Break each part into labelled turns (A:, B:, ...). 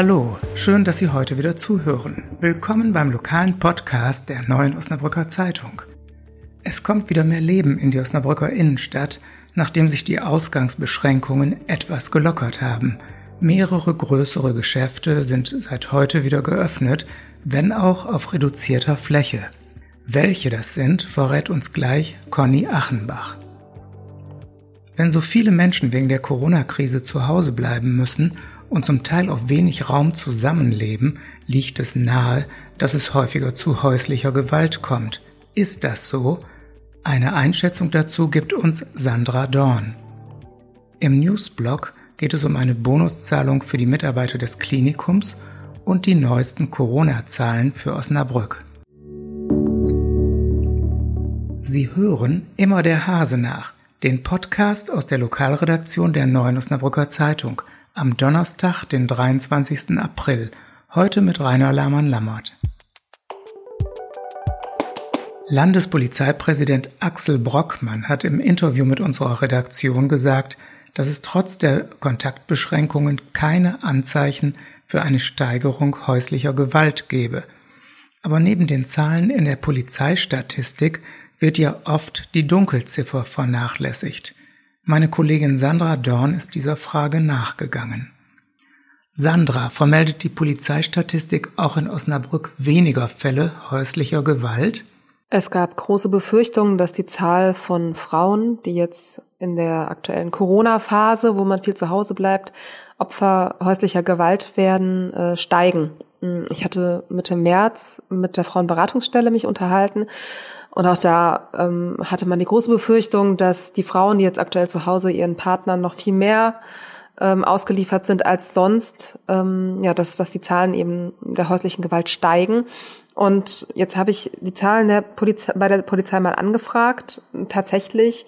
A: Hallo, schön, dass Sie heute wieder zuhören. Willkommen beim lokalen Podcast der Neuen Osnabrücker Zeitung. Es kommt wieder mehr Leben in die Osnabrücker Innenstadt, nachdem sich die Ausgangsbeschränkungen etwas gelockert haben. Mehrere größere Geschäfte sind seit heute wieder geöffnet, wenn auch auf reduzierter Fläche. Welche das sind, verrät uns gleich Conny Achenbach. Wenn so viele Menschen wegen der Corona-Krise zu Hause bleiben müssen und zum Teil auf wenig Raum zusammenleben, liegt es nahe, dass es häufiger zu häuslicher Gewalt kommt. Ist das so? Eine Einschätzung dazu gibt uns Sandra Dorn. Im Newsblog geht es um eine Bonuszahlung für die Mitarbeiter des Klinikums und die neuesten Corona-Zahlen für Osnabrück. Sie hören immer der Hase nach, den Podcast aus der Lokalredaktion der Neuen Osnabrücker Zeitung am Donnerstag, den 23. April, heute mit Rainer Lahmann-Lammert. Landespolizeipräsident Axel Brockmann hat im Interview mit unserer Redaktion gesagt, dass es trotz der Kontaktbeschränkungen keine Anzeichen für eine Steigerung häuslicher Gewalt gebe. Aber neben den Zahlen in der Polizeistatistik wird ja oft die Dunkelziffer vernachlässigt. Meine Kollegin Sandra Dorn ist dieser Frage nachgegangen. Sandra, vermeldet die Polizeistatistik auch in Osnabrück weniger Fälle häuslicher Gewalt?
B: Es gab große Befürchtungen, dass die Zahl von Frauen, die jetzt in der aktuellen Corona-Phase, wo man viel zu Hause bleibt, Opfer häuslicher Gewalt werden, äh, steigen. Hm, ich hatte Mitte März mit der Frauenberatungsstelle mich unterhalten und auch da ähm, hatte man die große Befürchtung, dass die Frauen, die jetzt aktuell zu Hause ihren Partnern noch viel mehr ähm, ausgeliefert sind als sonst, ähm, ja, dass, dass die Zahlen eben der häuslichen Gewalt steigen. Und jetzt habe ich die Zahlen der Polizei, bei der Polizei mal angefragt. Tatsächlich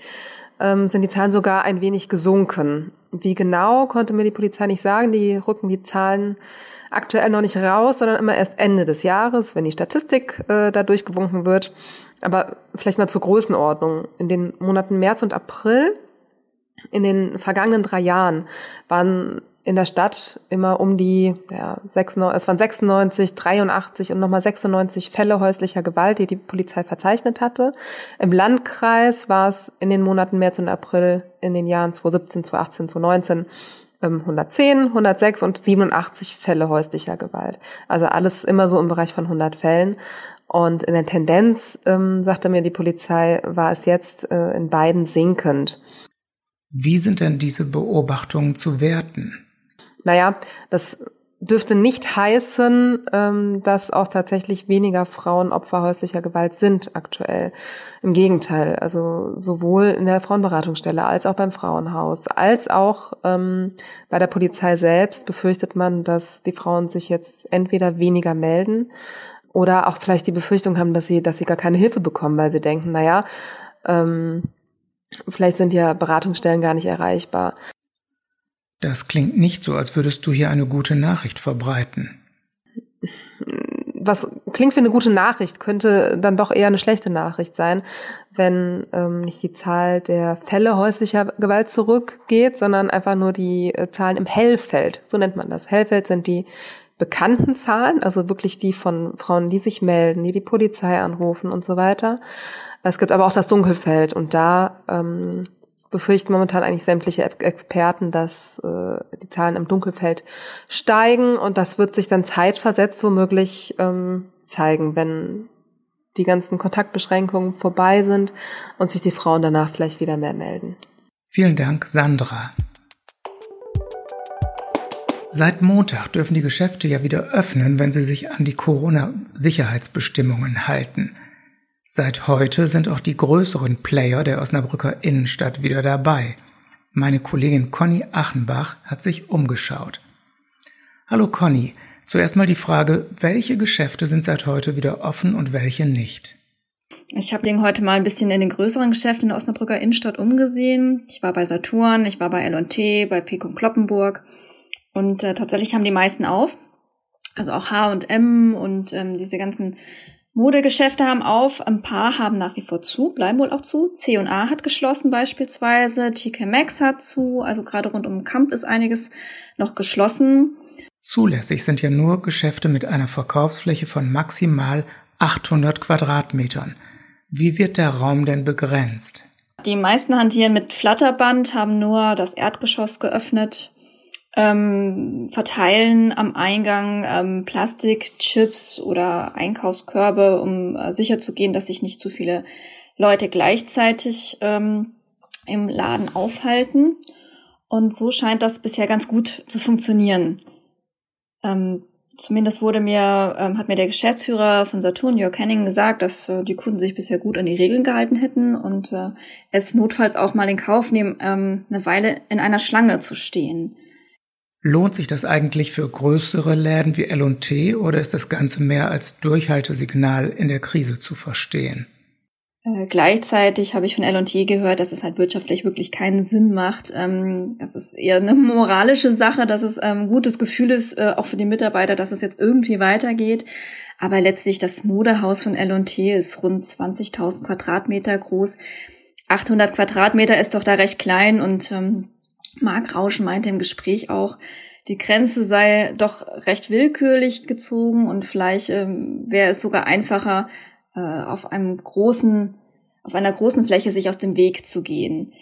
B: ähm, sind die Zahlen sogar ein wenig gesunken. Wie genau, konnte mir die Polizei nicht sagen. Die rücken die Zahlen aktuell noch nicht raus, sondern immer erst Ende des Jahres, wenn die Statistik äh, da durchgewunken wird. Aber vielleicht mal zur Größenordnung. In den Monaten März und April in den vergangenen drei Jahren waren in der Stadt immer um die, ja, 96, es waren 96, 83 und nochmal 96 Fälle häuslicher Gewalt, die die Polizei verzeichnet hatte. Im Landkreis war es in den Monaten März und April in den Jahren 2017, 2018, 2019 110, 106 und 87 Fälle häuslicher Gewalt. Also alles immer so im Bereich von 100 Fällen. Und in der Tendenz, ähm, sagte mir die Polizei, war es jetzt äh, in beiden sinkend.
A: Wie sind denn diese Beobachtungen zu werten?
B: Naja, das dürfte nicht heißen, ähm, dass auch tatsächlich weniger Frauen Opfer häuslicher Gewalt sind aktuell. Im Gegenteil, also sowohl in der Frauenberatungsstelle als auch beim Frauenhaus, als auch ähm, bei der Polizei selbst befürchtet man, dass die Frauen sich jetzt entweder weniger melden oder auch vielleicht die Befürchtung haben, dass sie, dass sie gar keine Hilfe bekommen, weil sie denken, naja, ähm, vielleicht sind ja Beratungsstellen gar nicht erreichbar.
A: Das klingt nicht so, als würdest du hier eine gute Nachricht verbreiten.
B: Was klingt wie eine gute Nachricht, könnte dann doch eher eine schlechte Nachricht sein, wenn ähm, nicht die Zahl der Fälle häuslicher Gewalt zurückgeht, sondern einfach nur die äh, Zahlen im Hellfeld. So nennt man das. Hellfeld sind die bekannten Zahlen, also wirklich die von Frauen, die sich melden, die die Polizei anrufen und so weiter. Es gibt aber auch das Dunkelfeld und da ähm, befürchten momentan eigentlich sämtliche Experten, dass äh, die Zahlen im Dunkelfeld steigen und das wird sich dann zeitversetzt womöglich ähm, zeigen, wenn die ganzen Kontaktbeschränkungen vorbei sind und sich die Frauen danach vielleicht wieder mehr melden.
A: Vielen Dank, Sandra. Seit Montag dürfen die Geschäfte ja wieder öffnen, wenn sie sich an die Corona-Sicherheitsbestimmungen halten. Seit heute sind auch die größeren Player der Osnabrücker Innenstadt wieder dabei. Meine Kollegin Conny Achenbach hat sich umgeschaut. Hallo Conny, zuerst mal die Frage, welche Geschäfte sind seit heute wieder offen und welche nicht?
C: Ich habe den heute mal ein bisschen in den größeren Geschäften in der Osnabrücker Innenstadt umgesehen. Ich war bei Saturn, ich war bei L&T, bei Pick und Kloppenburg und äh, tatsächlich haben die meisten auf. Also auch H&M und ähm, diese ganzen Modegeschäfte haben auf, ein paar haben nach wie vor zu, bleiben wohl auch zu. C&A hat geschlossen beispielsweise, TK Maxx hat zu, also gerade rund um den Camp ist einiges noch geschlossen.
A: Zulässig sind ja nur Geschäfte mit einer Verkaufsfläche von maximal 800 Quadratmetern. Wie wird der Raum denn begrenzt?
C: Die meisten hantieren mit Flatterband, haben nur das Erdgeschoss geöffnet, ähm, verteilen am Eingang ähm, Plastikchips oder Einkaufskörbe, um äh, sicherzugehen, dass sich nicht zu viele Leute gleichzeitig ähm, im Laden aufhalten. Und so scheint das bisher ganz gut zu funktionieren. Ähm, zumindest wurde mir, ähm, hat mir der Geschäftsführer von Saturn, Jörg Henning, gesagt, dass äh, die Kunden sich bisher gut an die Regeln gehalten hätten und äh, es notfalls auch mal in Kauf nehmen, ähm, eine Weile in einer Schlange zu stehen.
A: Lohnt sich das eigentlich für größere Läden wie L&T oder ist das Ganze mehr als Durchhaltesignal in der Krise zu verstehen?
C: Äh, gleichzeitig habe ich von L&T gehört, dass es halt wirtschaftlich wirklich keinen Sinn macht. Ähm, das ist eher eine moralische Sache, dass es ein ähm, gutes Gefühl ist, äh, auch für die Mitarbeiter, dass es jetzt irgendwie weitergeht. Aber letztlich das Modehaus von L&T ist rund 20.000 Quadratmeter groß. 800 Quadratmeter ist doch da recht klein und ähm, Marc Rausch meinte im Gespräch auch, die Grenze sei doch recht willkürlich gezogen und vielleicht ähm, wäre es sogar einfacher, äh, auf einem großen, auf einer großen Fläche sich aus dem Weg zu gehen.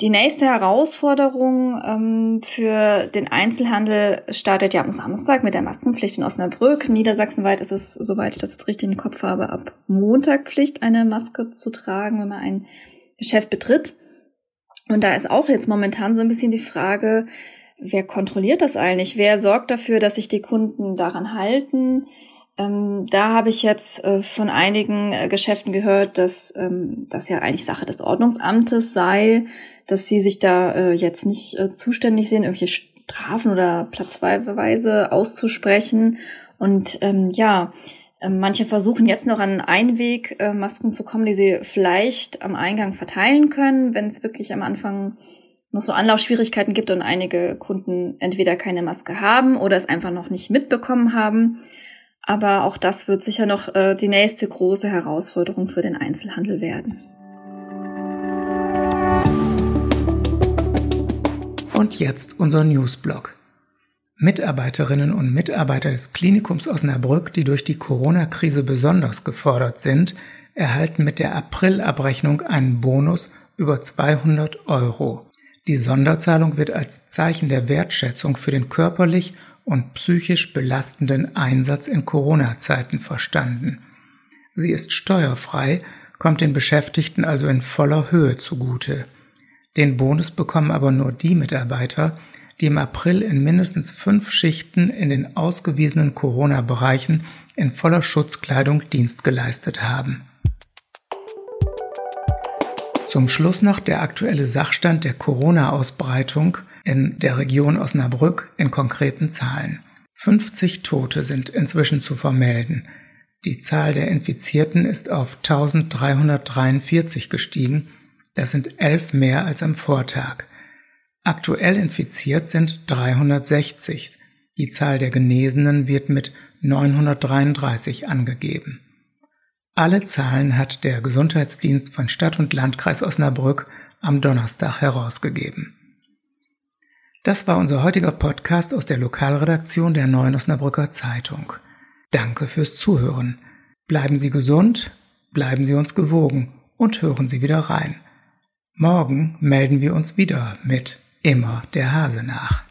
C: Die nächste Herausforderung ähm, für den Einzelhandel startet ja am Samstag mit der Maskenpflicht in Osnabrück. Niedersachsenweit ist es, soweit ich das jetzt richtig im Kopf habe, ab Montag Pflicht, eine Maske zu tragen, wenn man ein Geschäft betritt. Und da ist auch jetzt momentan so ein bisschen die Frage, wer kontrolliert das eigentlich? Wer sorgt dafür, dass sich die Kunden daran halten? Ähm, da habe ich jetzt äh, von einigen äh, Geschäften gehört, dass ähm, das ja eigentlich Sache des Ordnungsamtes sei, dass sie sich da äh, jetzt nicht äh, zuständig sehen, irgendwelche Strafen oder Platzweise auszusprechen. Und ähm, ja, manche versuchen jetzt noch an Einwegmasken zu kommen, die sie vielleicht am Eingang verteilen können, wenn es wirklich am Anfang noch so Anlaufschwierigkeiten gibt und einige Kunden entweder keine Maske haben oder es einfach noch nicht mitbekommen haben. Aber auch das wird sicher noch äh, die nächste große Herausforderung für den Einzelhandel werden.
A: Und jetzt unser Newsblog. Mitarbeiterinnen und Mitarbeiter des Klinikums Osnabrück, die durch die Corona-Krise besonders gefordert sind, erhalten mit der Aprilabrechnung einen Bonus über 200 Euro. Die Sonderzahlung wird als Zeichen der Wertschätzung für den körperlich und psychisch belastenden Einsatz in Corona-Zeiten verstanden. Sie ist steuerfrei, kommt den Beschäftigten also in voller Höhe zugute. Den Bonus bekommen aber nur die Mitarbeiter, die im April in mindestens fünf Schichten in den ausgewiesenen Corona-Bereichen in voller Schutzkleidung Dienst geleistet haben. Zum Schluss noch der aktuelle Sachstand der Corona-Ausbreitung in der Region Osnabrück in konkreten Zahlen. 50 Tote sind inzwischen zu vermelden. Die Zahl der Infizierten ist auf 1343 gestiegen. Das sind elf mehr als am Vortag. Aktuell infiziert sind 360. Die Zahl der Genesenen wird mit 933 angegeben. Alle Zahlen hat der Gesundheitsdienst von Stadt und Landkreis Osnabrück am Donnerstag herausgegeben. Das war unser heutiger Podcast aus der Lokalredaktion der Neuen Osnabrücker Zeitung. Danke fürs Zuhören. Bleiben Sie gesund, bleiben Sie uns gewogen und hören Sie wieder rein. Morgen melden wir uns wieder mit immer der Hase nach.